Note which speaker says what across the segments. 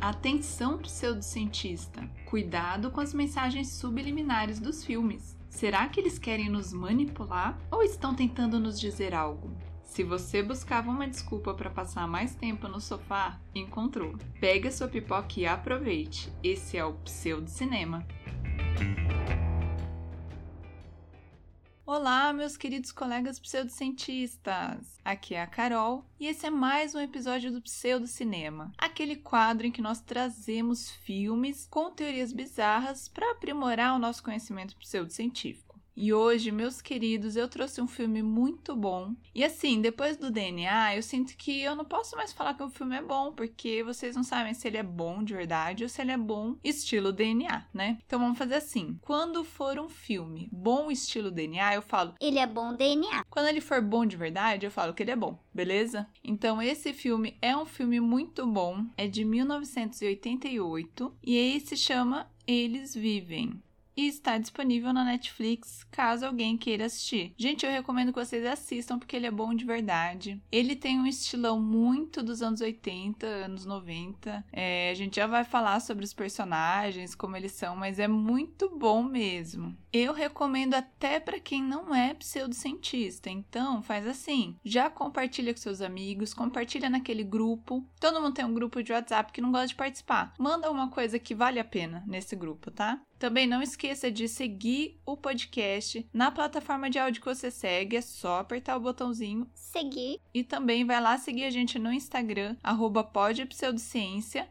Speaker 1: Atenção, pseudocientista! Cuidado com as mensagens subliminares dos filmes. Será que eles querem nos manipular ou estão tentando nos dizer algo? Se você buscava uma desculpa para passar mais tempo no sofá, encontrou. Pegue a sua pipoca e aproveite. Esse é o Pseudo Cinema. Olá, meus queridos colegas pseudocientistas! Aqui é a Carol e esse é mais um episódio do Pseudo Cinema, aquele quadro em que nós trazemos filmes com teorias bizarras para aprimorar o nosso conhecimento pseudocientífico. E hoje, meus queridos, eu trouxe um filme muito bom. E assim, depois do DNA, eu sinto que eu não posso mais falar que o filme é bom, porque vocês não sabem se ele é bom de verdade ou se ele é bom estilo DNA, né? Então vamos fazer assim: quando for um filme bom estilo DNA, eu falo
Speaker 2: ele é bom DNA.
Speaker 1: Quando ele for bom de verdade, eu falo que ele é bom, beleza? Então esse filme é um filme muito bom, é de 1988 e ele se chama Eles Vivem e está disponível na Netflix caso alguém queira assistir. Gente, eu recomendo que vocês assistam porque ele é bom de verdade. Ele tem um estilão muito dos anos 80, anos 90. É, a gente já vai falar sobre os personagens, como eles são, mas é muito bom mesmo. Eu recomendo até para quem não é pseudocientista. Então, faz assim: já compartilha com seus amigos, compartilha naquele grupo. Todo mundo tem um grupo de WhatsApp que não gosta de participar. Manda uma coisa que vale a pena nesse grupo, tá? Também não esqueça de seguir o podcast na plataforma de áudio que você segue, é só apertar o botãozinho
Speaker 2: seguir.
Speaker 1: E também vai lá seguir a gente no Instagram, arroba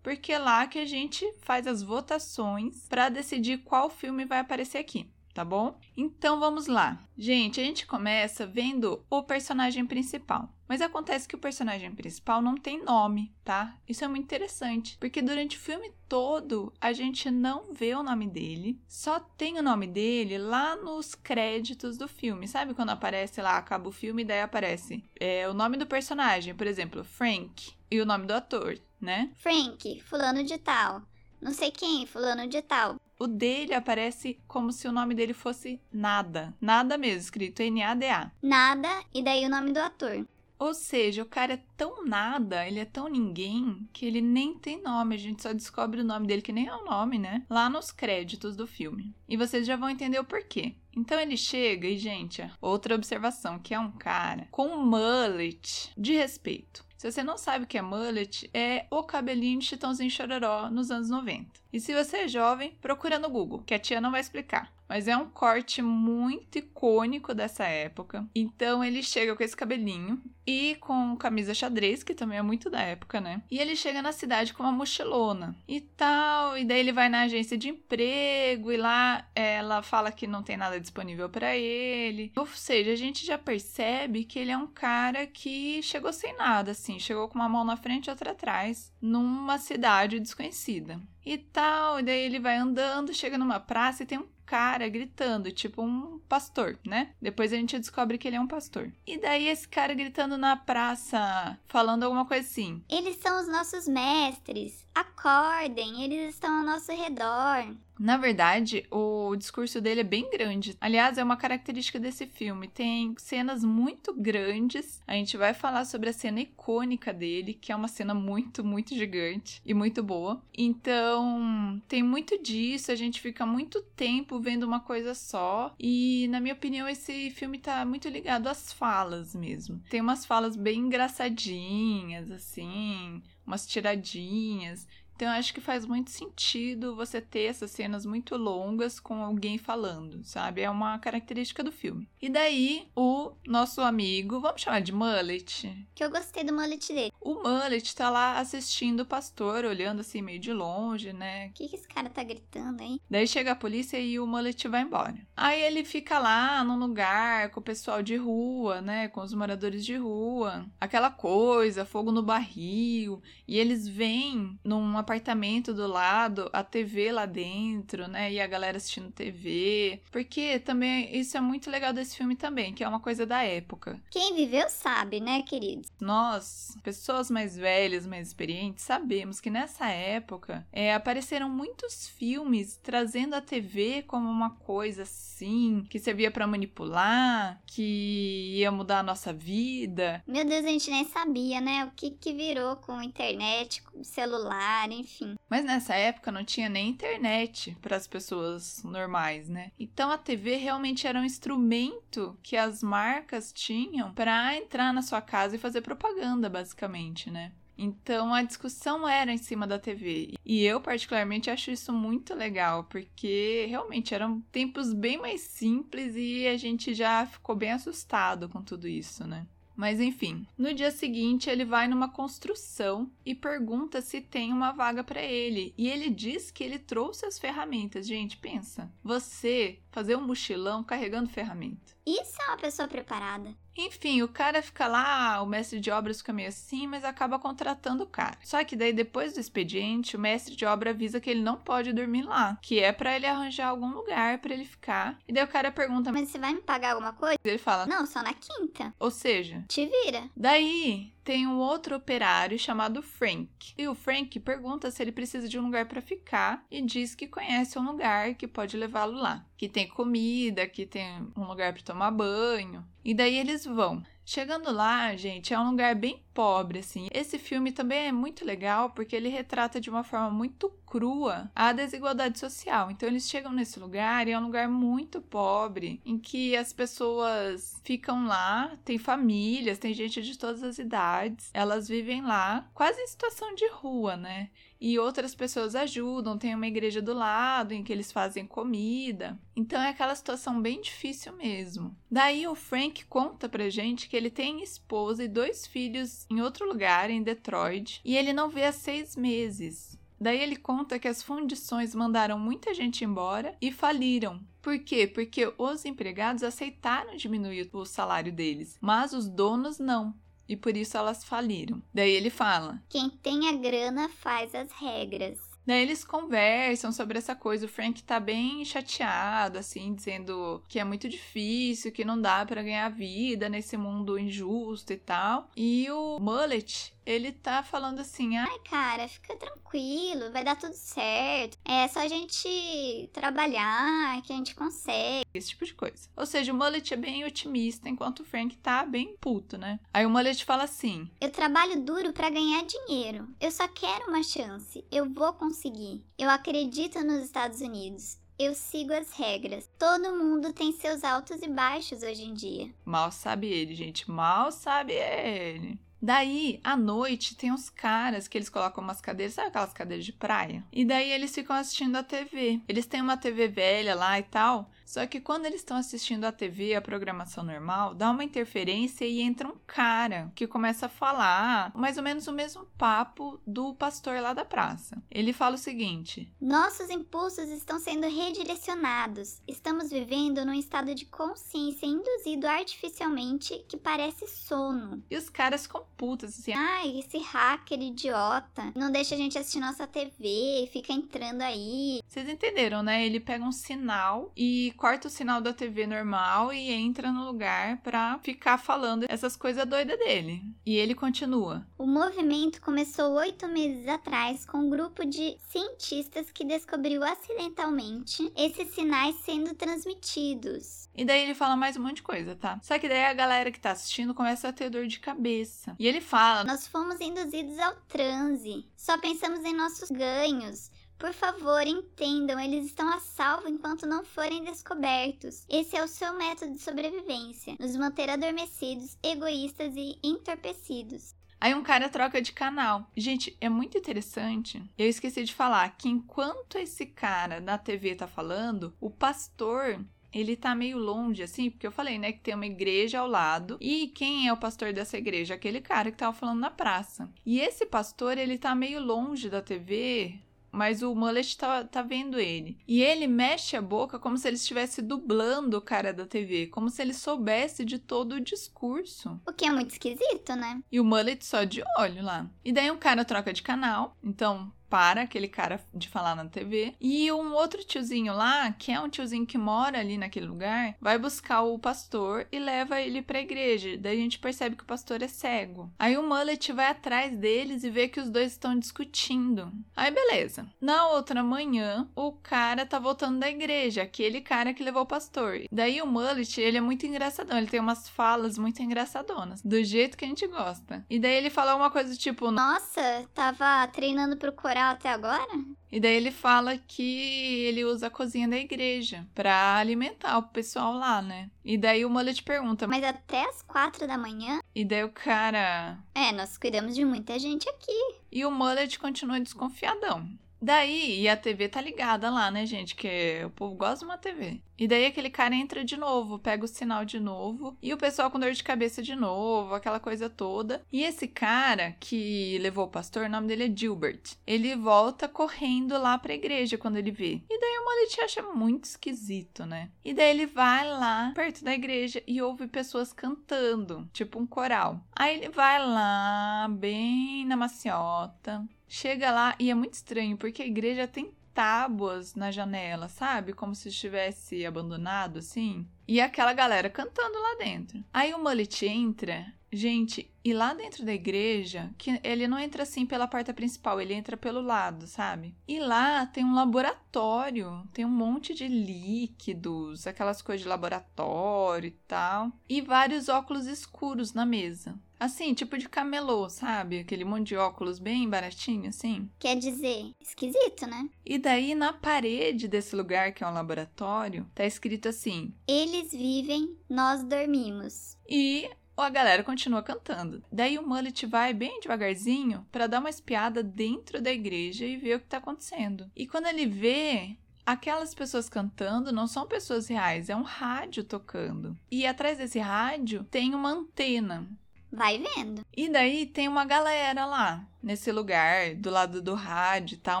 Speaker 1: porque é lá que a gente faz as votações para decidir qual filme vai aparecer aqui tá bom? Então vamos lá. Gente, a gente começa vendo o personagem principal. Mas acontece que o personagem principal não tem nome, tá? Isso é muito interessante, porque durante o filme todo a gente não vê o nome dele, só tem o nome dele lá nos créditos do filme. Sabe quando aparece lá, acaba o filme e daí aparece é, o nome do personagem, por exemplo, Frank, e o nome do ator, né?
Speaker 2: Frank, fulano de tal. Não sei quem, fulano de tal.
Speaker 1: O dele aparece como se o nome dele fosse Nada. Nada mesmo, escrito N-A-D-A.
Speaker 2: Nada, e daí o nome do ator.
Speaker 1: Ou seja, o cara é tão nada, ele é tão ninguém, que ele nem tem nome. A gente só descobre o nome dele, que nem é o nome, né? Lá nos créditos do filme. E vocês já vão entender o porquê. Então ele chega e, gente, outra observação, que é um cara com um mullet de respeito. Se você não sabe o que é mullet, é o cabelinho de Chitãozinho Chororó nos anos 90. E se você é jovem, procura no Google, que a tia não vai explicar. Mas é um corte muito icônico dessa época. Então ele chega com esse cabelinho e com camisa xadrez, que também é muito da época, né? E ele chega na cidade com uma mochilona e tal. E daí ele vai na agência de emprego e lá ela fala que não tem nada disponível para ele. Ou seja, a gente já percebe que ele é um cara que chegou sem nada, assim, chegou com uma mão na frente e outra atrás, numa cidade desconhecida. E tal, e daí ele vai andando, chega numa praça e tem um cara gritando, tipo um pastor, né? Depois a gente descobre que ele é um pastor. E daí esse cara gritando na praça, falando alguma coisa assim:
Speaker 2: Eles são os nossos mestres, acordem, eles estão ao nosso redor.
Speaker 1: Na verdade, o discurso dele é bem grande. Aliás, é uma característica desse filme. Tem cenas muito grandes. A gente vai falar sobre a cena icônica dele, que é uma cena muito, muito gigante e muito boa. Então, tem muito disso. A gente fica muito tempo vendo uma coisa só. E, na minha opinião, esse filme tá muito ligado às falas mesmo. Tem umas falas bem engraçadinhas, assim, umas tiradinhas. Então eu acho que faz muito sentido você ter essas cenas muito longas com alguém falando, sabe? É uma característica do filme. E daí, o nosso amigo, vamos chamar de Mullet.
Speaker 2: Que eu gostei do mullet dele.
Speaker 1: O Mullet tá lá assistindo o pastor, olhando assim meio de longe, né?
Speaker 2: O que, que esse cara tá gritando aí?
Speaker 1: Daí chega a polícia e o Mullet vai embora. Aí ele fica lá num lugar com o pessoal de rua, né? Com os moradores de rua. Aquela coisa, fogo no barril. E eles vêm num apartamento do lado, a TV lá dentro, né? E a galera assistindo TV. Porque também isso é muito legal desse filme também, que é uma coisa da época.
Speaker 2: Quem viveu sabe, né, queridos?
Speaker 1: Nós, pessoas mais velhas, mais experientes, sabemos que nessa época é, apareceram muitos filmes trazendo a TV como uma coisa assim, que servia para manipular, que ia mudar a nossa vida.
Speaker 2: Meu Deus, a gente nem sabia, né? O que, que virou com internet, com celular, enfim.
Speaker 1: Mas nessa época não tinha nem internet para as pessoas normais, né? Então a TV realmente era um instrumento que as marcas tinham para entrar na sua casa e fazer propaganda, basicamente, né? Então a discussão era em cima da TV. E eu, particularmente, acho isso muito legal, porque realmente eram tempos bem mais simples e a gente já ficou bem assustado com tudo isso, né? Mas enfim, no dia seguinte ele vai numa construção e pergunta se tem uma vaga para ele. E ele diz que ele trouxe as ferramentas. Gente, pensa. Você fazer um mochilão carregando ferramenta.
Speaker 2: Isso é uma pessoa preparada.
Speaker 1: Enfim, o cara fica lá, o mestre de obras fica meio assim, mas acaba contratando o cara. Só que daí depois do expediente, o mestre de obra avisa que ele não pode dormir lá, que é para ele arranjar algum lugar para ele ficar. E daí o cara pergunta:
Speaker 2: "Mas você vai me pagar alguma coisa?"
Speaker 1: Ele fala:
Speaker 2: "Não, só na quinta."
Speaker 1: Ou seja,
Speaker 2: te vira.
Speaker 1: Daí tem um outro operário chamado Frank. E o Frank pergunta se ele precisa de um lugar para ficar e diz que conhece um lugar que pode levá-lo lá, que tem comida, que tem um lugar para tomar banho. E daí eles vão. Chegando lá, gente, é um lugar bem pobre, assim. Esse filme também é muito legal porque ele retrata de uma forma muito crua a desigualdade social. Então eles chegam nesse lugar e é um lugar muito pobre, em que as pessoas ficam lá, tem famílias, tem gente de todas as idades, elas vivem lá, quase em situação de rua, né? E outras pessoas ajudam, tem uma igreja do lado em que eles fazem comida. Então é aquela situação bem difícil mesmo. Daí o Frank conta pra gente que ele tem esposa e dois filhos em outro lugar, em Detroit, e ele não vê há seis meses. Daí ele conta que as fundições mandaram muita gente embora e faliram. Por quê? Porque os empregados aceitaram diminuir o salário deles, mas os donos não e por isso elas faliram. Daí ele fala:
Speaker 2: Quem tem a grana faz as regras.
Speaker 1: Daí eles conversam sobre essa coisa. O Frank tá bem chateado, assim, dizendo que é muito difícil, que não dá para ganhar vida nesse mundo injusto e tal. E o Mullet, ele tá falando assim: ah,
Speaker 2: ai, cara, fica tranquilo, vai dar tudo certo. É só a gente trabalhar que a gente consegue.
Speaker 1: Esse tipo de coisa. Ou seja, o Mullet é bem otimista, enquanto o Frank tá bem puto, né? Aí o Mullet fala assim:
Speaker 2: Eu trabalho duro para ganhar dinheiro. Eu só quero uma chance. Eu vou conseguir. Eu acredito nos Estados Unidos. Eu sigo as regras. Todo mundo tem seus altos e baixos hoje em dia.
Speaker 1: Mal sabe ele, gente. Mal sabe ele. Daí, à noite, tem uns caras que eles colocam umas cadeiras, sabe aquelas cadeiras de praia? E daí eles ficam assistindo a TV. Eles têm uma TV velha lá e tal. Só que quando eles estão assistindo a TV, a programação normal, dá uma interferência e entra um cara que começa a falar mais ou menos o mesmo papo do pastor lá da praça. Ele fala o seguinte:
Speaker 2: Nossos impulsos estão sendo redirecionados. Estamos vivendo num estado de consciência induzido artificialmente que parece sono.
Speaker 1: E os caras ficam putas assim.
Speaker 2: Ai, esse hacker idiota. Não deixa a gente assistir nossa TV, fica entrando aí.
Speaker 1: Vocês entenderam, né? Ele pega um sinal e corta o sinal da TV normal e entra no lugar pra ficar falando essas coisas doidas dele. E ele continua.
Speaker 2: O movimento começou oito meses atrás com um grupo de cientistas que descobriu acidentalmente esses sinais sendo transmitidos.
Speaker 1: E daí ele fala mais um monte de coisa, tá? Só que daí a galera que tá assistindo começa a ter dor de cabeça. E ele fala:
Speaker 2: Nós fomos induzidos ao transe. Só pensamos em nossos ganhos. Por favor, entendam, eles estão a salvo enquanto não forem descobertos. Esse é o seu método de sobrevivência: nos manter adormecidos, egoístas e entorpecidos.
Speaker 1: Aí um cara troca de canal. Gente, é muito interessante. Eu esqueci de falar que enquanto esse cara na TV tá falando, o pastor ele tá meio longe, assim, porque eu falei, né, que tem uma igreja ao lado. E quem é o pastor dessa igreja? Aquele cara que tava falando na praça. E esse pastor, ele tá meio longe da TV, mas o Mullet tá, tá vendo ele. E ele mexe a boca como se ele estivesse dublando o cara da TV, como se ele soubesse de todo o discurso.
Speaker 2: O que é muito esquisito, né?
Speaker 1: E o Mullet só de olho lá. E daí um cara troca de canal, então para aquele cara de falar na TV. E um outro tiozinho lá, que é um tiozinho que mora ali naquele lugar, vai buscar o pastor e leva ele pra igreja. Daí a gente percebe que o pastor é cego. Aí o Mullet vai atrás deles e vê que os dois estão discutindo. Aí beleza. Na outra manhã, o cara tá voltando da igreja, aquele cara que levou o pastor. Daí o Mullet, ele é muito engraçadão, ele tem umas falas muito engraçadonas, do jeito que a gente gosta. E daí ele fala uma coisa tipo:
Speaker 2: Nossa, tava treinando pro coral moral até agora?
Speaker 1: E daí ele fala que ele usa a cozinha da igreja pra alimentar o pessoal lá, né? E daí o Mullet pergunta.
Speaker 2: Mas até as quatro da manhã?
Speaker 1: E daí o cara.
Speaker 2: É, nós cuidamos de muita gente aqui.
Speaker 1: E o Mullet continua desconfiadão. Daí, e a TV tá ligada lá, né, gente? Que o povo gosta de uma TV. E daí aquele cara entra de novo, pega o sinal de novo, e o pessoal com dor de cabeça de novo, aquela coisa toda. E esse cara que levou o pastor, o nome dele é Gilbert. Ele volta correndo lá pra igreja quando ele vê. E daí o Molet acha muito esquisito, né? E daí ele vai lá perto da igreja e ouve pessoas cantando, tipo um coral. Aí ele vai lá, bem na maciota, Chega lá e é muito estranho, porque a igreja tem tábuas na janela, sabe? Como se estivesse abandonado, assim. E aquela galera cantando lá dentro. Aí o Mullet entra, gente, e lá dentro da igreja, que ele não entra assim pela porta principal, ele entra pelo lado, sabe? E lá tem um laboratório, tem um monte de líquidos, aquelas coisas de laboratório e tal, e vários óculos escuros na mesa. Assim, tipo de camelô, sabe? Aquele monte de óculos bem baratinho, assim.
Speaker 2: Quer dizer, esquisito, né?
Speaker 1: E daí, na parede desse lugar, que é um laboratório, tá escrito assim:
Speaker 2: Eles vivem, nós dormimos.
Speaker 1: E a galera continua cantando. Daí o Mullet vai bem devagarzinho para dar uma espiada dentro da igreja e ver o que tá acontecendo. E quando ele vê, aquelas pessoas cantando não são pessoas reais, é um rádio tocando. E atrás desse rádio tem uma antena.
Speaker 2: Vai vendo.
Speaker 1: E daí tem uma galera lá, nesse lugar, do lado do rádio e tal,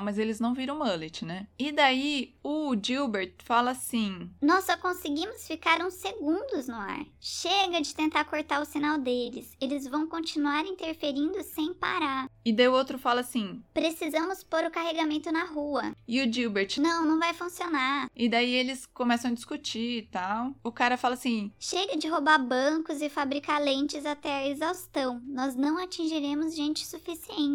Speaker 1: mas eles não viram mullet, né? E daí o Gilbert fala assim:
Speaker 2: Nós só conseguimos ficar uns segundos no ar. Chega de tentar cortar o sinal deles. Eles vão continuar interferindo sem parar.
Speaker 1: E daí o outro fala assim:
Speaker 2: Precisamos pôr o carregamento na rua.
Speaker 1: E o Gilbert:
Speaker 2: Não, não vai funcionar.
Speaker 1: E daí eles começam a discutir e tal. O cara fala assim:
Speaker 2: Chega de roubar bancos e fabricar lentes até a exaustão. Nós não atingiremos gente suficiente.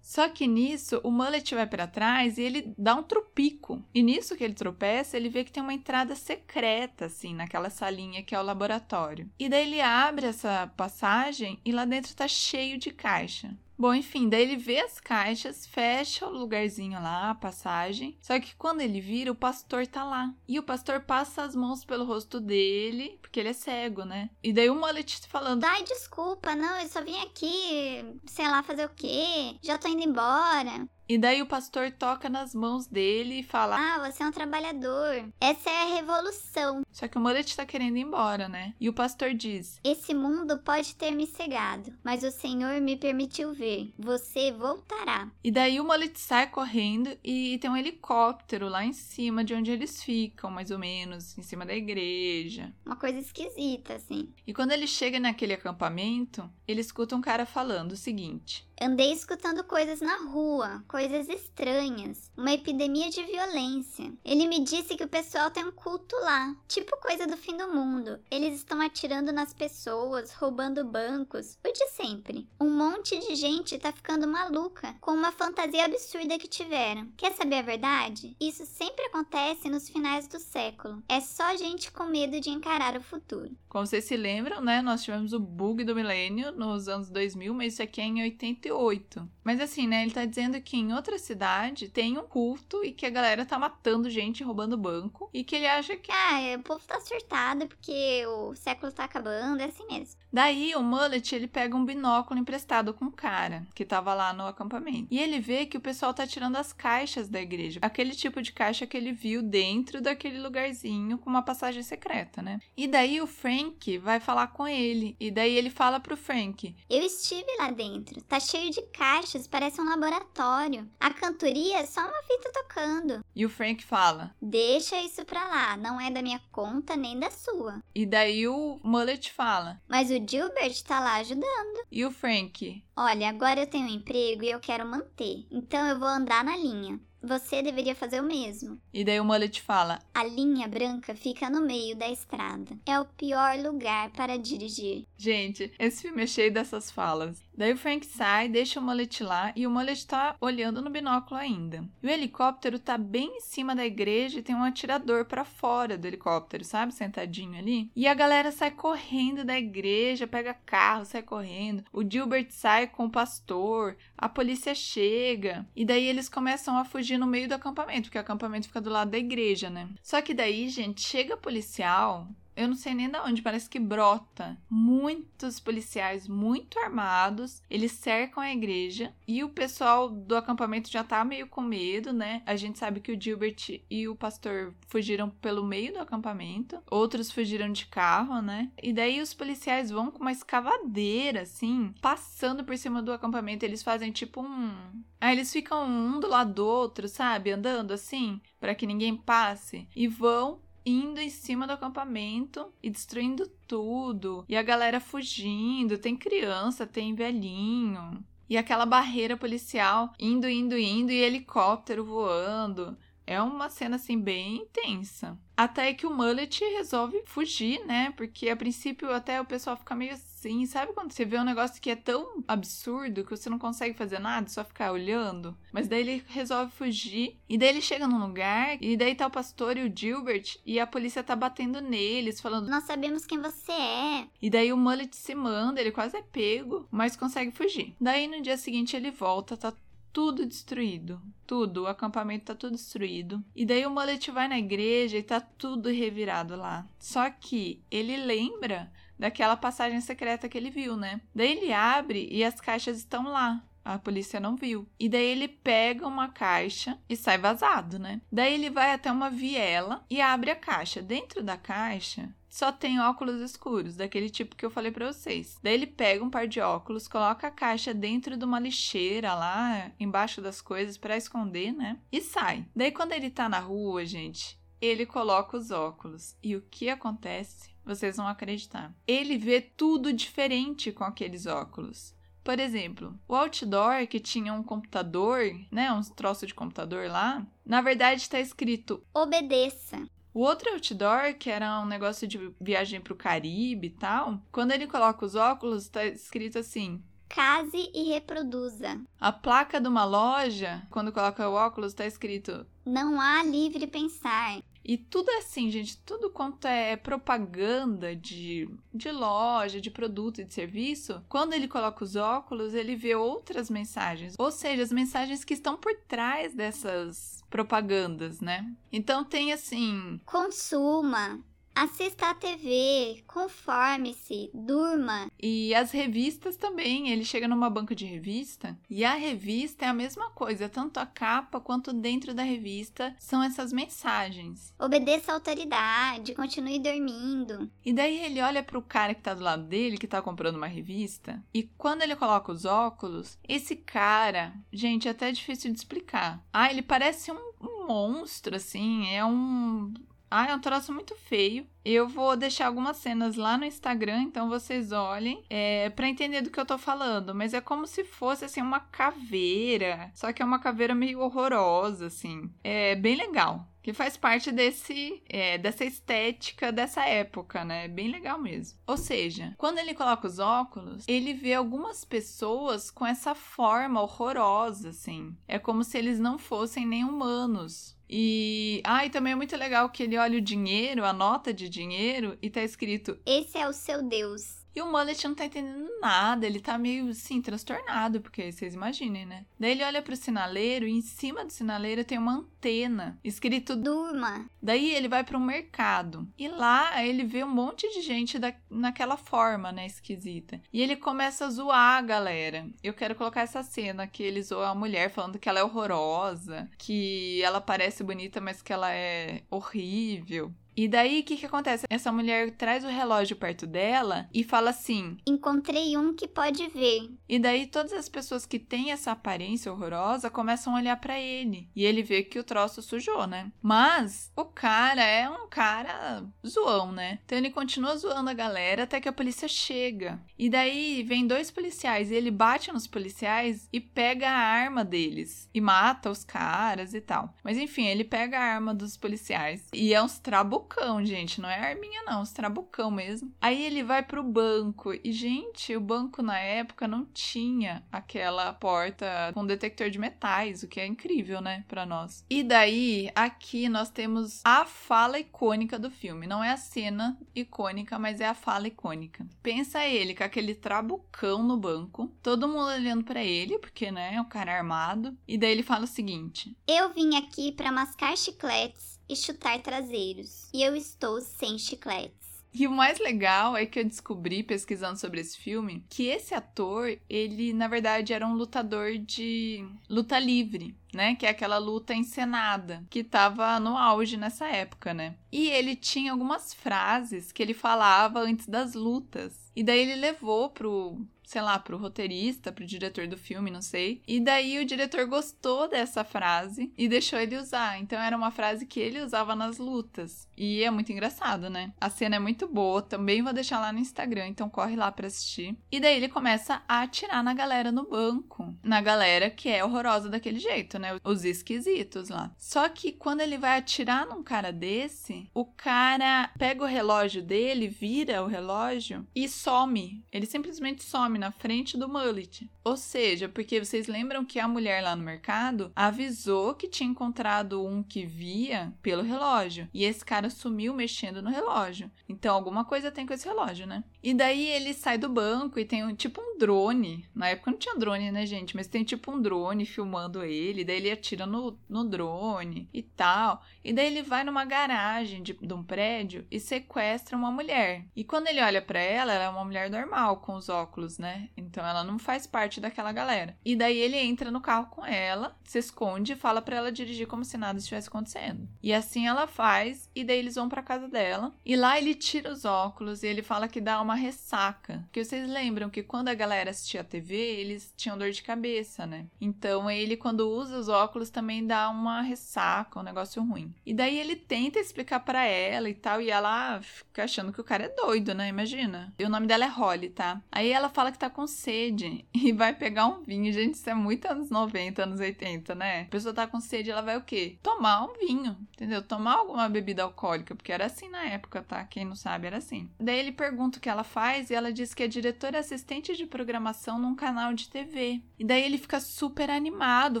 Speaker 1: Só que nisso, o Mullet vai para trás e ele dá um trupico. E nisso que ele tropeça, ele vê que tem uma entrada secreta, assim, naquela salinha que é o laboratório. E daí ele abre essa passagem e lá dentro tá cheio de caixa. Bom, enfim, daí ele vê as caixas, fecha o lugarzinho lá, a passagem. Só que quando ele vira, o pastor tá lá. E o pastor passa as mãos pelo rosto dele, porque ele é cego, né? E daí o Mullet falando:
Speaker 2: Ai, desculpa, não, eu só vim aqui, sei lá, fazer o quê? Já tô indo embora.
Speaker 1: E daí o pastor toca nas mãos dele e fala:
Speaker 2: Ah, você é um trabalhador. Essa é a revolução.
Speaker 1: Só que o Mullet tá querendo ir embora, né? E o pastor diz:
Speaker 2: Esse mundo pode ter me cegado, mas o Senhor me permitiu ver. Você voltará.
Speaker 1: E daí o Mullet sai correndo e tem um helicóptero lá em cima de onde eles ficam, mais ou menos, em cima da igreja.
Speaker 2: Uma coisa esquisita, assim.
Speaker 1: E quando ele chega naquele acampamento, ele escuta um cara falando o seguinte:
Speaker 2: Andei escutando coisas na rua, coisas estranhas, uma epidemia de violência. Ele me disse que o pessoal tem um culto lá, tipo coisa do fim do mundo. Eles estão atirando nas pessoas, roubando bancos, o de sempre. Um monte de gente tá ficando maluca com uma fantasia absurda que tiveram. Quer saber a verdade? Isso sempre acontece nos finais do século. É só gente com medo de encarar o futuro.
Speaker 1: Como vocês se lembram, né? Nós tivemos o bug do milênio nos anos 2000, mas isso aqui é em 88. Mas assim, né? Ele tá dizendo que em outra cidade tem um culto e que a galera tá matando gente, roubando banco e que ele acha que.
Speaker 2: Ah, o povo tá surtado porque o século tá acabando, é assim mesmo.
Speaker 1: Daí o Mullet ele pega um binóculo emprestado com um cara que tava lá no acampamento. E ele vê que o pessoal tá tirando as caixas da igreja. Aquele tipo de caixa que ele viu dentro daquele lugarzinho com uma passagem secreta, né? E daí o Frank vai falar com ele. E daí ele fala pro Frank:
Speaker 2: Eu estive lá dentro. Tá cheio de caixas, parece um laboratório. A cantoria é só uma fita tocando.
Speaker 1: E o Frank fala:
Speaker 2: Deixa isso pra lá, não é da minha conta nem da sua.
Speaker 1: E daí o Mullet fala:
Speaker 2: Mas o Gilbert tá lá ajudando.
Speaker 1: E o Frank?
Speaker 2: Olha, agora eu tenho um emprego e eu quero manter. Então eu vou andar na linha. Você deveria fazer o mesmo.
Speaker 1: E daí o Mullet fala:
Speaker 2: A linha branca fica no meio da estrada. É o pior lugar para dirigir.
Speaker 1: Gente, esse filme é cheio dessas falas. Daí o Frank sai, deixa o mullet lá e o mullet tá olhando no binóculo ainda. E o helicóptero tá bem em cima da igreja e tem um atirador para fora do helicóptero, sabe? Sentadinho ali. E a galera sai correndo da igreja, pega carro, sai correndo. O Gilbert sai com o pastor, a polícia chega. E daí eles começam a fugir no meio do acampamento, porque o acampamento fica do lado da igreja, né? Só que daí, gente, chega policial eu não sei nem de onde, parece que brota. Muitos policiais muito armados, eles cercam a igreja e o pessoal do acampamento já tá meio com medo, né? A gente sabe que o Gilbert e o pastor fugiram pelo meio do acampamento, outros fugiram de carro, né? E daí os policiais vão com uma escavadeira, assim, passando por cima do acampamento. Eles fazem tipo um. Aí eles ficam um do lado do outro, sabe? Andando assim, para que ninguém passe. E vão indo em cima do acampamento e destruindo tudo. E a galera fugindo, tem criança, tem velhinho. E aquela barreira policial indo, indo, indo e helicóptero voando. É uma cena assim bem intensa. Até que o Mullet resolve fugir, né? Porque a princípio até o pessoal fica meio assim, sabe quando você vê um negócio que é tão absurdo que você não consegue fazer nada, só ficar olhando? Mas daí ele resolve fugir e daí ele chega num lugar e daí tá o pastor e o Gilbert e a polícia tá batendo neles, falando:
Speaker 2: Nós sabemos quem você é.
Speaker 1: E daí o Mullet se manda, ele quase é pego, mas consegue fugir. Daí no dia seguinte ele volta, tá tudo destruído. Tudo, o acampamento tá tudo destruído. E daí o Mullet vai na igreja e tá tudo revirado lá. Só que ele lembra daquela passagem secreta que ele viu, né? Daí ele abre e as caixas estão lá. A polícia não viu. E daí ele pega uma caixa e sai vazado, né? Daí ele vai até uma viela e abre a caixa. Dentro da caixa só tem óculos escuros, daquele tipo que eu falei para vocês. Daí ele pega um par de óculos, coloca a caixa dentro de uma lixeira lá, embaixo das coisas para esconder, né? E sai. Daí quando ele tá na rua, gente, ele coloca os óculos. E o que acontece? Vocês vão acreditar. Ele vê tudo diferente com aqueles óculos. Por exemplo, o outdoor que tinha um computador, né, um troço de computador lá, na verdade está escrito
Speaker 2: obedeça.
Speaker 1: O outro outdoor, que era um negócio de viagem para o Caribe e tal, quando ele coloca os óculos, está escrito assim:
Speaker 2: Case e reproduza.
Speaker 1: A placa de uma loja, quando coloca o óculos, está escrito:
Speaker 2: Não há livre pensar.
Speaker 1: E tudo é assim, gente, tudo quanto é propaganda de, de loja, de produto e de serviço, quando ele coloca os óculos, ele vê outras mensagens. Ou seja, as mensagens que estão por trás dessas propagandas, né? Então tem assim.
Speaker 2: Consuma, Assista a TV, conforme-se, durma.
Speaker 1: E as revistas também. Ele chega numa banca de revista e a revista é a mesma coisa, tanto a capa quanto dentro da revista são essas mensagens.
Speaker 2: Obedeça à autoridade, continue dormindo.
Speaker 1: E daí ele olha para o cara que tá do lado dele, que tá comprando uma revista, e quando ele coloca os óculos, esse cara, gente, é até difícil de explicar. Ah, ele parece um, um monstro, assim, é um ah, é um troço muito feio. Eu vou deixar algumas cenas lá no Instagram, então vocês olhem é, para entender do que eu tô falando. Mas é como se fosse assim uma caveira, só que é uma caveira meio horrorosa, assim. É bem legal que faz parte desse é, dessa estética dessa época, né? Bem legal mesmo. Ou seja, quando ele coloca os óculos, ele vê algumas pessoas com essa forma horrorosa, assim. É como se eles não fossem nem humanos. E, ah, e também é muito legal que ele olha o dinheiro, a nota de dinheiro, e tá escrito:
Speaker 2: Esse é o seu Deus.
Speaker 1: E o Mullet não tá entendendo nada, ele tá meio, assim, transtornado, porque vocês imaginem, né? Daí ele olha pro sinaleiro e em cima do sinaleiro tem uma antena escrito
Speaker 2: Durma.
Speaker 1: Daí ele vai para um mercado e lá ele vê um monte de gente da, naquela forma, né, esquisita. E ele começa a zoar a galera. Eu quero colocar essa cena que ele zoa a mulher falando que ela é horrorosa, que ela parece bonita, mas que ela é horrível. E daí, o que que acontece? Essa mulher traz o relógio perto dela e fala assim:
Speaker 2: Encontrei um que pode ver.
Speaker 1: E daí, todas as pessoas que têm essa aparência horrorosa começam a olhar para ele. E ele vê que o troço sujou, né? Mas o cara é um cara zoão, né? Então ele continua zoando a galera até que a polícia chega. E daí vem dois policiais e ele bate nos policiais e pega a arma deles e mata os caras e tal. Mas enfim, ele pega a arma dos policiais e é uns trabucos trabucão, gente. Não é arminha, não. Os trabucão mesmo. Aí ele vai pro banco. E, gente, o banco na época não tinha aquela porta com detector de metais, o que é incrível, né, para nós. E daí, aqui nós temos a fala icônica do filme. Não é a cena icônica, mas é a fala icônica. Pensa ele com aquele trabucão no banco, todo mundo olhando para ele, porque, né, é o cara armado. E daí ele fala o seguinte:
Speaker 2: Eu vim aqui para mascar chicletes e chutar traseiros. E eu estou sem chicletes.
Speaker 1: E o mais legal é que eu descobri pesquisando sobre esse filme que esse ator, ele na verdade era um lutador de luta livre, né? Que é aquela luta encenada que tava no auge nessa época, né? E ele tinha algumas frases que ele falava antes das lutas. E daí ele levou pro sei lá, pro roteirista, pro diretor do filme, não sei. E daí o diretor gostou dessa frase e deixou ele usar. Então era uma frase que ele usava nas lutas. E é muito engraçado, né? A cena é muito boa, também vou deixar lá no Instagram, então corre lá para assistir. E daí ele começa a atirar na galera no banco, na galera que é horrorosa daquele jeito, né? Os esquisitos lá. Só que quando ele vai atirar num cara desse, o cara pega o relógio dele, vira o relógio e some. Ele simplesmente some na frente do mullet. Ou seja, porque vocês lembram que a mulher lá no mercado avisou que tinha encontrado um que via pelo relógio. E esse cara sumiu mexendo no relógio. Então alguma coisa tem com esse relógio, né? E daí ele sai do banco e tem um, tipo um drone. Na época não tinha drone, né, gente? Mas tem tipo um drone filmando ele. Daí ele atira no, no drone e tal. E daí ele vai numa garagem de, de um prédio e sequestra uma mulher. E quando ele olha para ela, ela é uma mulher normal, com os óculos, né? Então ela não faz parte daquela galera. E daí ele entra no carro com ela, se esconde e fala para ela dirigir como se nada estivesse acontecendo. E assim ela faz, e daí eles vão para casa dela. E lá ele tira os óculos e ele fala que dá uma ressaca. Porque vocês lembram que quando a galera assistia a TV, eles tinham dor de cabeça, né? Então ele, quando usa os óculos, também dá uma ressaca, um negócio ruim. E daí ele tenta explicar para ela e tal, e ela fica achando que o cara é doido, né? Imagina. E o nome dela é Holly, tá? Aí ela fala que tá com sede e vai pegar um vinho. Gente, isso é muito anos 90, anos 80, né? A pessoa tá com sede, ela vai o quê? Tomar um vinho, entendeu? Tomar alguma bebida alcoólica, porque era assim na época, tá? Quem não sabe, era assim. Daí ele pergunta o que ela faz e ela diz que é diretora assistente de programação num canal de TV. E daí ele fica super animado,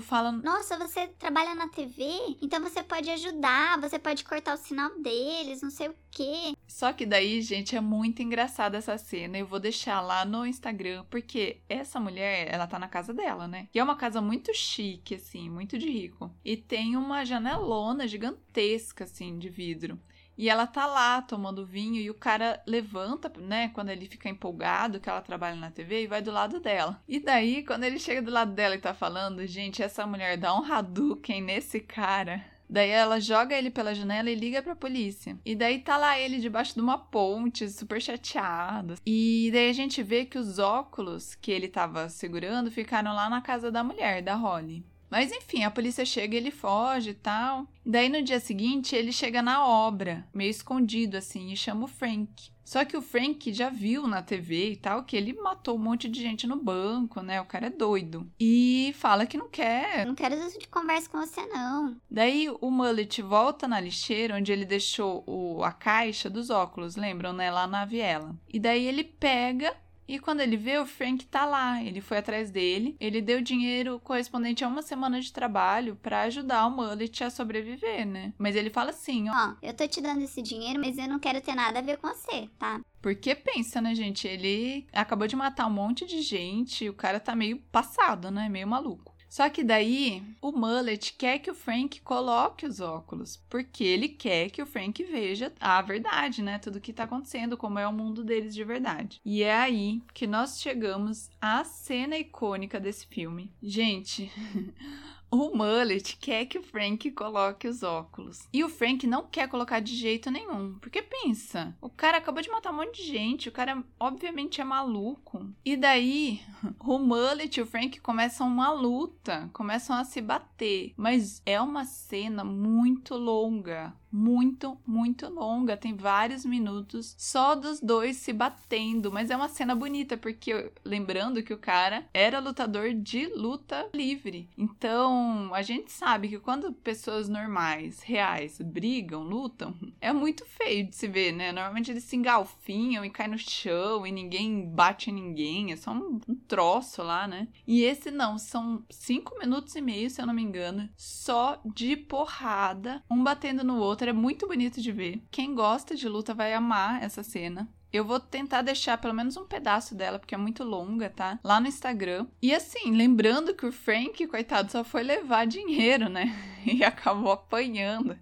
Speaker 1: falando:
Speaker 2: Nossa, você trabalha na TV? Então você pode ajudar, você pode cortar o sinal deles, não sei o quê.
Speaker 1: Só que daí, gente, é muito engraçada essa cena. Eu vou deixar lá no Instagram, porque essa mulher, ela tá na casa dela, né? E é uma casa muito chique, assim, muito de rico. E tem uma janelona gigantesca, assim, de vidro. E ela tá lá tomando vinho e o cara levanta, né, quando ele fica empolgado que ela trabalha na TV e vai do lado dela. E daí, quando ele chega do lado dela e tá falando, gente, essa mulher dá um Hadouken nesse cara. Daí ela joga ele pela janela e liga pra polícia. E daí tá lá ele debaixo de uma ponte, super chateado. E daí a gente vê que os óculos que ele tava segurando ficaram lá na casa da mulher, da Holly. Mas enfim, a polícia chega, ele foge e tal. Daí no dia seguinte ele chega na obra, meio escondido assim, e chama o Frank. Só que o Frank já viu na TV e tal que ele matou um monte de gente no banco, né? O cara é doido. E fala que não quer.
Speaker 2: Não quero isso de conversa com você, não.
Speaker 1: Daí o Mullet volta na lixeira onde ele deixou o, a caixa dos óculos, lembram, né? Lá na viela. E daí ele pega e quando ele vê, o Frank tá lá. Ele foi atrás dele. Ele deu dinheiro correspondente a uma semana de trabalho para ajudar o Mullet a sobreviver, né? Mas ele fala assim: ó.
Speaker 2: Ó, eu tô te dando esse dinheiro, mas eu não quero ter nada a ver com você, tá?
Speaker 1: Porque pensa, né, gente? Ele acabou de matar um monte de gente. O cara tá meio passado, né? Meio maluco. Só que daí o Mullet quer que o Frank coloque os óculos, porque ele quer que o Frank veja a verdade, né? Tudo que tá acontecendo, como é o mundo deles de verdade. E é aí que nós chegamos à cena icônica desse filme. Gente. O Mullet quer que o Frank coloque os óculos. E o Frank não quer colocar de jeito nenhum. Porque pensa, o cara acabou de matar um monte de gente, o cara obviamente é maluco. E daí, o Mullet e o Frank começam uma luta, começam a se bater. Mas é uma cena muito longa muito, muito longa. Tem vários minutos só dos dois se batendo. Mas é uma cena bonita, porque lembrando que o cara era lutador de luta livre. Então, a gente sabe que quando pessoas normais, reais, brigam, lutam, é muito feio de se ver, né? Normalmente eles se engalfinham e caem no chão e ninguém bate ninguém. É só um, um troço lá, né? E esse não, são cinco minutos e meio, se eu não me engano, só de porrada, um batendo no outro. É muito bonito de ver. Quem gosta de luta vai amar essa cena. Eu vou tentar deixar pelo menos um pedaço dela, porque é muito longa, tá? Lá no Instagram. E assim, lembrando que o Frank, coitado, só foi levar dinheiro, né? E acabou apanhando.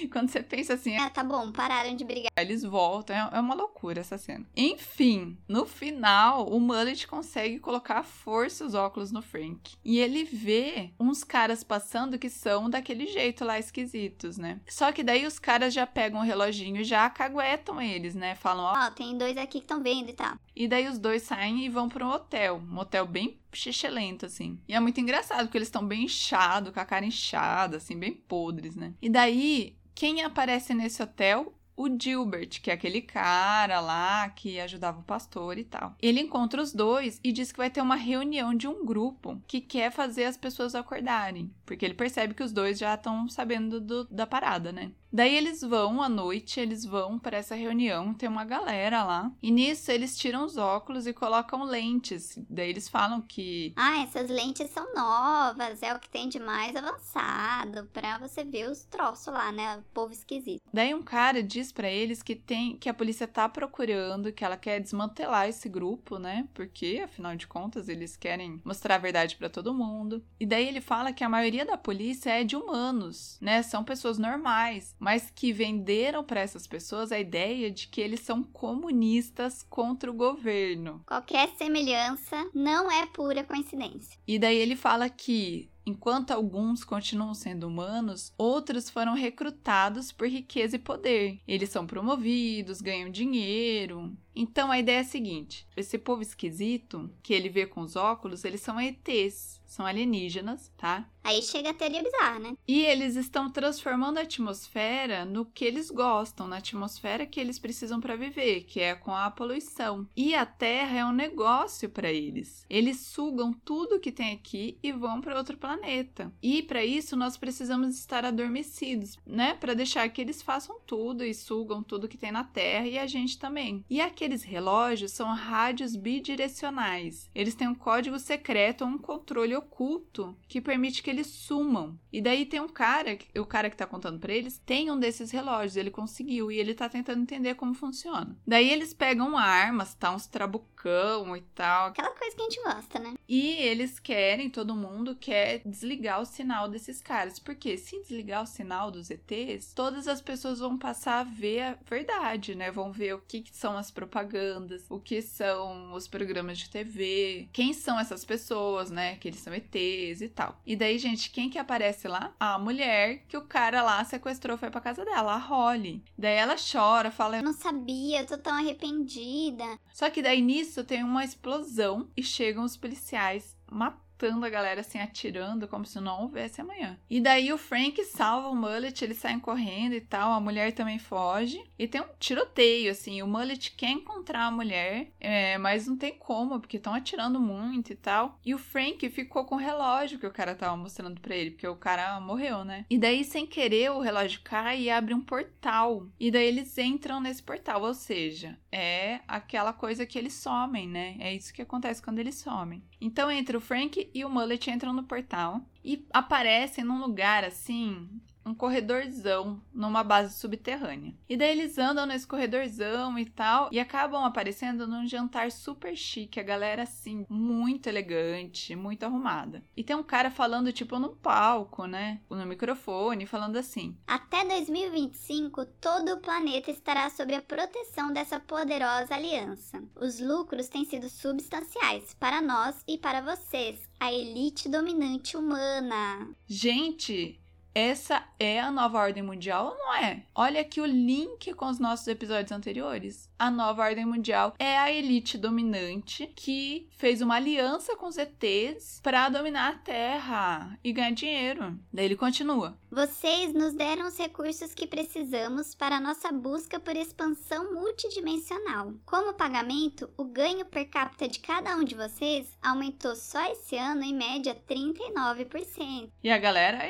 Speaker 1: E quando você pensa assim.
Speaker 2: Ah, tá bom, pararam de brigar.
Speaker 1: Eles voltam, é, é uma loucura essa cena. Enfim, no final, o Mullet consegue colocar à força os óculos no Frank. E ele vê uns caras passando que são daquele jeito lá esquisitos, né? Só que daí os caras já pegam o reloginho e já caguetam eles, né? Falam, ó.
Speaker 2: Tem tem dois aqui que estão vendo e tal.
Speaker 1: E daí os dois saem e vão para um hotel. Um hotel bem xixelento, assim. E é muito engraçado, porque eles estão bem inchados, com a cara inchada, assim, bem podres, né? E daí, quem aparece nesse hotel? o Gilbert, que é aquele cara lá que ajudava o pastor e tal. Ele encontra os dois e diz que vai ter uma reunião de um grupo que quer fazer as pessoas acordarem, porque ele percebe que os dois já estão sabendo do, da parada, né? Daí eles vão à noite, eles vão para essa reunião, tem uma galera lá. E nisso eles tiram os óculos e colocam lentes. Daí eles falam que.
Speaker 2: Ah, essas lentes são novas, é o que tem de mais avançado para você ver os troços lá, né? O povo esquisito.
Speaker 1: Daí um cara diz para eles que tem que a polícia tá procurando, que ela quer desmantelar esse grupo, né? Porque afinal de contas eles querem mostrar a verdade para todo mundo. E daí ele fala que a maioria da polícia é de humanos, né? São pessoas normais mas que venderam para essas pessoas a ideia de que eles são comunistas contra o governo.
Speaker 2: Qualquer semelhança não é pura coincidência.
Speaker 1: E daí ele fala que Enquanto alguns continuam sendo humanos, outros foram recrutados por riqueza e poder. Eles são promovidos, ganham dinheiro. Então a ideia é a seguinte: esse povo esquisito que ele vê com os óculos, eles são ETs são alienígenas, tá?
Speaker 2: Aí chega a teoria bizarra, né?
Speaker 1: E eles estão transformando a atmosfera no que eles gostam, na atmosfera que eles precisam para viver, que é com a poluição. E a Terra é um negócio para eles. Eles sugam tudo que tem aqui e vão para outro planeta. E para isso nós precisamos estar adormecidos, né? Para deixar que eles façam tudo e sugam tudo que tem na Terra e a gente também. E aqueles relógios são rádios bidirecionais. Eles têm um código secreto, um controle oculto que permite que eles sumam. E daí tem um cara, o cara que tá contando para eles, tem um desses relógios, ele conseguiu e ele tá tentando entender como funciona. Daí eles pegam armas, tá uns trabucão e tal.
Speaker 2: Aquela coisa que a gente gosta, né?
Speaker 1: E eles querem, todo mundo quer desligar o sinal desses caras, porque se desligar o sinal dos ETs, todas as pessoas vão passar a ver a verdade, né? Vão ver o que, que são as propagandas, o que são os programas de TV, quem são essas pessoas, né? Que eles são ETs e tal. E daí, gente, quem que aparece lá? A mulher que o cara lá sequestrou foi pra casa dela, a Holly. Daí ela chora, fala:
Speaker 2: Eu não sabia, eu tô tão arrependida.
Speaker 1: Só que daí nisso tem uma explosão e chegam os policiais matando matando a galera assim, atirando, como se não houvesse amanhã. E daí o Frank salva o Mullet, eles saem correndo e tal, a mulher também foge. E tem um tiroteio, assim, o Mullet quer encontrar a mulher, é, mas não tem como, porque estão atirando muito e tal. E o Frank ficou com o relógio que o cara tava mostrando pra ele, porque o cara morreu, né? E daí, sem querer, o relógio cai e abre um portal. E daí eles entram nesse portal, ou seja, é aquela coisa que eles somem, né? É isso que acontece quando eles somem. Então entra o Frank e o Mullet entram no portal e aparecem num lugar assim um corredorzão numa base subterrânea. E daí eles andam nesse corredorzão e tal e acabam aparecendo num jantar super chique, a galera assim, muito elegante, muito arrumada. E tem um cara falando tipo num palco, né, no microfone, falando assim:
Speaker 2: "Até 2025, todo o planeta estará sob a proteção dessa poderosa aliança. Os lucros têm sido substanciais para nós e para vocês, a elite dominante humana."
Speaker 1: Gente, essa é a nova ordem mundial ou não é? Olha aqui o link com os nossos episódios anteriores. A nova ordem mundial é a elite dominante que fez uma aliança com os ETs para dominar a Terra e ganhar dinheiro. Daí ele continua.
Speaker 2: Vocês nos deram os recursos que precisamos para a nossa busca por expansão multidimensional. Como pagamento, o ganho per capita de cada um de vocês aumentou só esse ano em média 39%.
Speaker 1: E a galera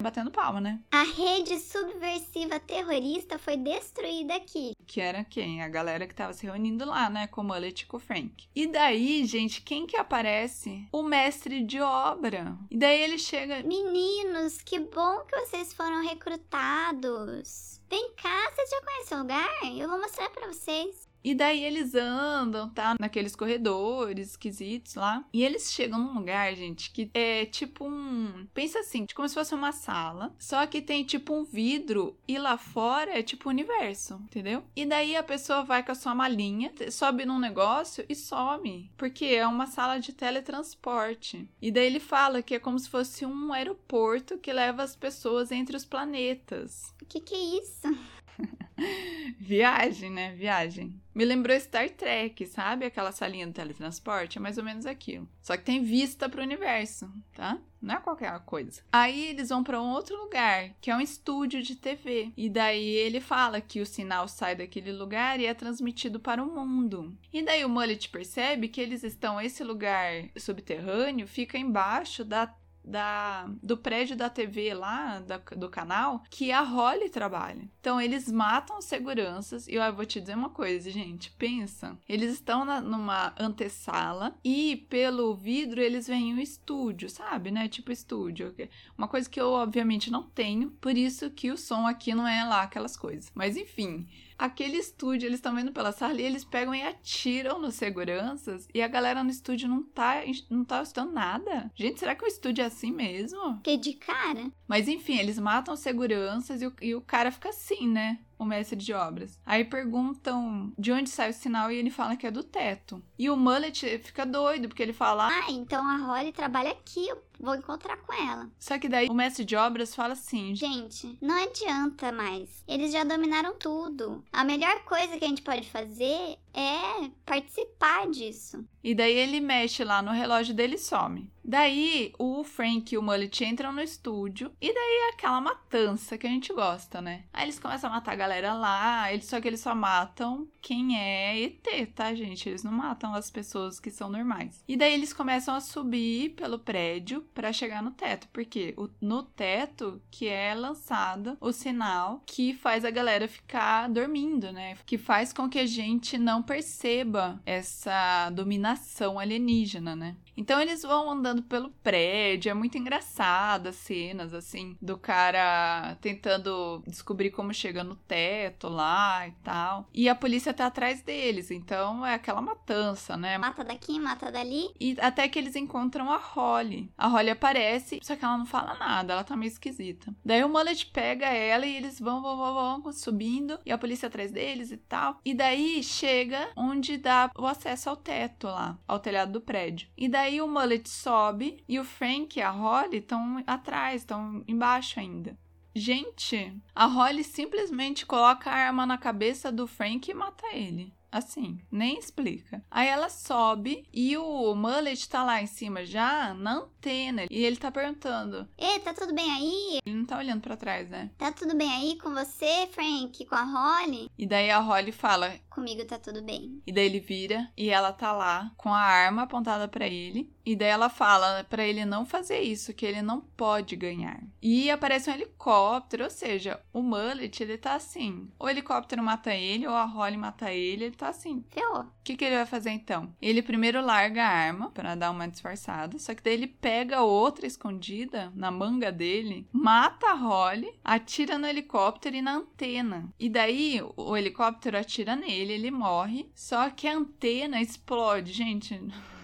Speaker 1: batendo palma, né?
Speaker 2: A rede subversiva terrorista foi destruída aqui.
Speaker 1: Que era quem? A galera que tava se reunindo lá, né? Com o Mullet e com o Frank. E daí, gente, quem que aparece? O mestre de obra. E daí ele chega.
Speaker 2: Meninos, que bom que vocês foram recrutados. Vem cá, vocês já conhecem o lugar? Eu vou mostrar para vocês.
Speaker 1: E daí eles andam, tá? Naqueles corredores esquisitos lá. E eles chegam num lugar, gente, que é tipo um. Pensa assim, como se fosse uma sala. Só que tem tipo um vidro e lá fora é tipo universo, entendeu? E daí a pessoa vai com a sua malinha, sobe num negócio e some. Porque é uma sala de teletransporte. E daí ele fala que é como se fosse um aeroporto que leva as pessoas entre os planetas.
Speaker 2: O que, que é isso?
Speaker 1: Viagem, né? Viagem. Me lembrou Star Trek, sabe? Aquela salinha do teletransporte, é mais ou menos aquilo. Só que tem vista para o universo, tá? Não é qualquer coisa. Aí eles vão para um outro lugar, que é um estúdio de TV. E daí ele fala que o sinal sai daquele lugar e é transmitido para o mundo. E daí o Mullet percebe que eles estão esse lugar subterrâneo fica embaixo da da, do prédio da TV lá, da, do canal, que a Holly trabalha. Então eles matam os seguranças. E eu vou te dizer uma coisa, gente. Pensa. Eles estão na, numa antessala e pelo vidro eles veem o estúdio, sabe? Né? Tipo estúdio. Uma coisa que eu, obviamente, não tenho. Por isso que o som aqui não é lá aquelas coisas. Mas enfim aquele estúdio, eles estão vendo pela sala e eles pegam e atiram nos seguranças e a galera no estúdio não tá, não tá estudando nada. Gente, será que o estúdio é assim mesmo?
Speaker 2: Que de cara.
Speaker 1: Mas enfim, eles matam os seguranças e o, e o cara fica assim, né? O mestre de obras. Aí perguntam de onde sai o sinal e ele fala que é do teto. E o Mullet fica doido, porque ele fala:
Speaker 2: Ah, então a Holly trabalha aqui, eu vou encontrar com ela.
Speaker 1: Só que daí o mestre de obras fala assim:
Speaker 2: Gente, não adianta mais. Eles já dominaram tudo. A melhor coisa que a gente pode fazer é participar disso.
Speaker 1: E daí ele mexe lá no relógio dele e some. Daí o Frank e o Mullet entram no estúdio e daí é aquela matança que a gente gosta, né? Aí eles começam a matar a galera lá, eles, só que eles só matam quem é ET, tá, gente? Eles não matam as pessoas que são normais. E daí eles começam a subir pelo prédio para chegar no teto, porque no teto que é lançado o sinal que faz a galera ficar dormindo, né? Que faz com que a gente não perceba essa dominação alienígena, né? Então eles vão andando pelo prédio, é muito engraçado as cenas, assim, do cara tentando descobrir como chega no teto lá e tal. E a polícia tá atrás deles, então é aquela matança, né?
Speaker 2: Mata daqui, mata dali.
Speaker 1: E até que eles encontram a Holly. A Holly aparece, só que ela não fala nada, ela tá meio esquisita. Daí o Mullet pega ela e eles vão, vão, vão, vão subindo, e a polícia atrás deles e tal. E daí chega onde dá o acesso ao teto lá, ao telhado do prédio. E daí Aí o Mullet sobe e o Frank e a Holly estão atrás, estão embaixo ainda. Gente, a Holly simplesmente coloca a arma na cabeça do Frank e mata ele. Assim, nem explica. Aí ela sobe e o Mullet tá lá em cima já, na antena. E ele tá perguntando:
Speaker 2: Ei, tá tudo bem aí?
Speaker 1: Ele não tá olhando para trás, né?
Speaker 2: Tá tudo bem aí com você, Frank? Com a Holly?
Speaker 1: E daí a Holly fala:
Speaker 2: Comigo tá tudo bem.
Speaker 1: E daí ele vira e ela tá lá com a arma apontada para ele. E daí ela fala para ele não fazer isso, que ele não pode ganhar. E aparece um helicóptero, ou seja, o Mullet, ele tá assim: o helicóptero mata ele, ou a Holly mata ele, ele tá assim.
Speaker 2: Ferrou. O
Speaker 1: que, que ele vai fazer então? Ele primeiro larga a arma para dar uma disfarçada, só que daí ele pega outra escondida na manga dele, mata a Holly, atira no helicóptero e na antena. E daí o helicóptero atira nele, ele morre, só que a antena explode, gente.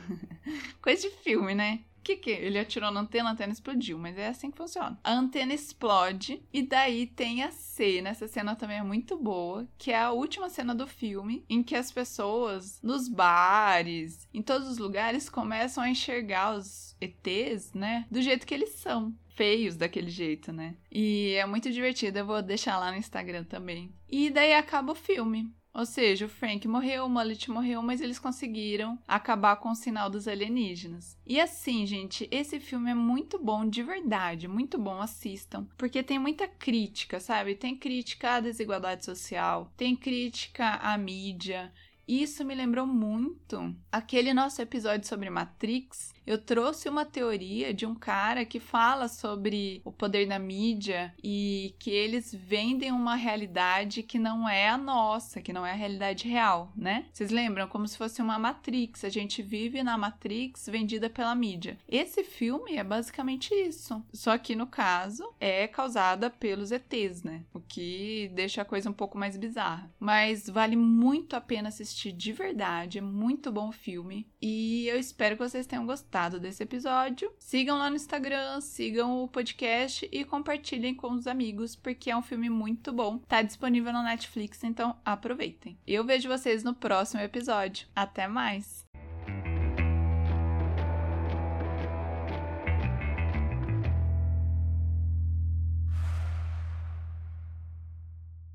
Speaker 1: Coisa de filme, né? que que ele atirou na antena, a antena explodiu, mas é assim que funciona. A antena explode e daí tem a cena, essa cena também é muito boa, que é a última cena do filme em que as pessoas nos bares, em todos os lugares começam a enxergar os ETs, né, do jeito que eles são feios daquele jeito, né? E é muito divertido, eu vou deixar lá no Instagram também. E daí acaba o filme. Ou seja, o Frank morreu, o Mullet morreu, mas eles conseguiram acabar com o sinal dos alienígenas. E assim, gente, esse filme é muito bom, de verdade, muito bom, assistam. Porque tem muita crítica, sabe? Tem crítica à desigualdade social, tem crítica à mídia. Isso me lembrou muito aquele nosso episódio sobre Matrix, eu trouxe uma teoria de um cara que fala sobre o poder da mídia e que eles vendem uma realidade que não é a nossa, que não é a realidade real, né? Vocês lembram? Como se fosse uma Matrix. A gente vive na Matrix vendida pela mídia. Esse filme é basicamente isso. Só que no caso é causada pelos ETs, né? O que deixa a coisa um pouco mais bizarra. Mas vale muito a pena assistir de verdade. É muito bom filme. E eu espero que vocês tenham gostado gostado desse episódio. Sigam lá no Instagram, sigam o podcast e compartilhem com os amigos, porque é um filme muito bom. Tá disponível na Netflix, então aproveitem. Eu vejo vocês no próximo episódio. Até mais!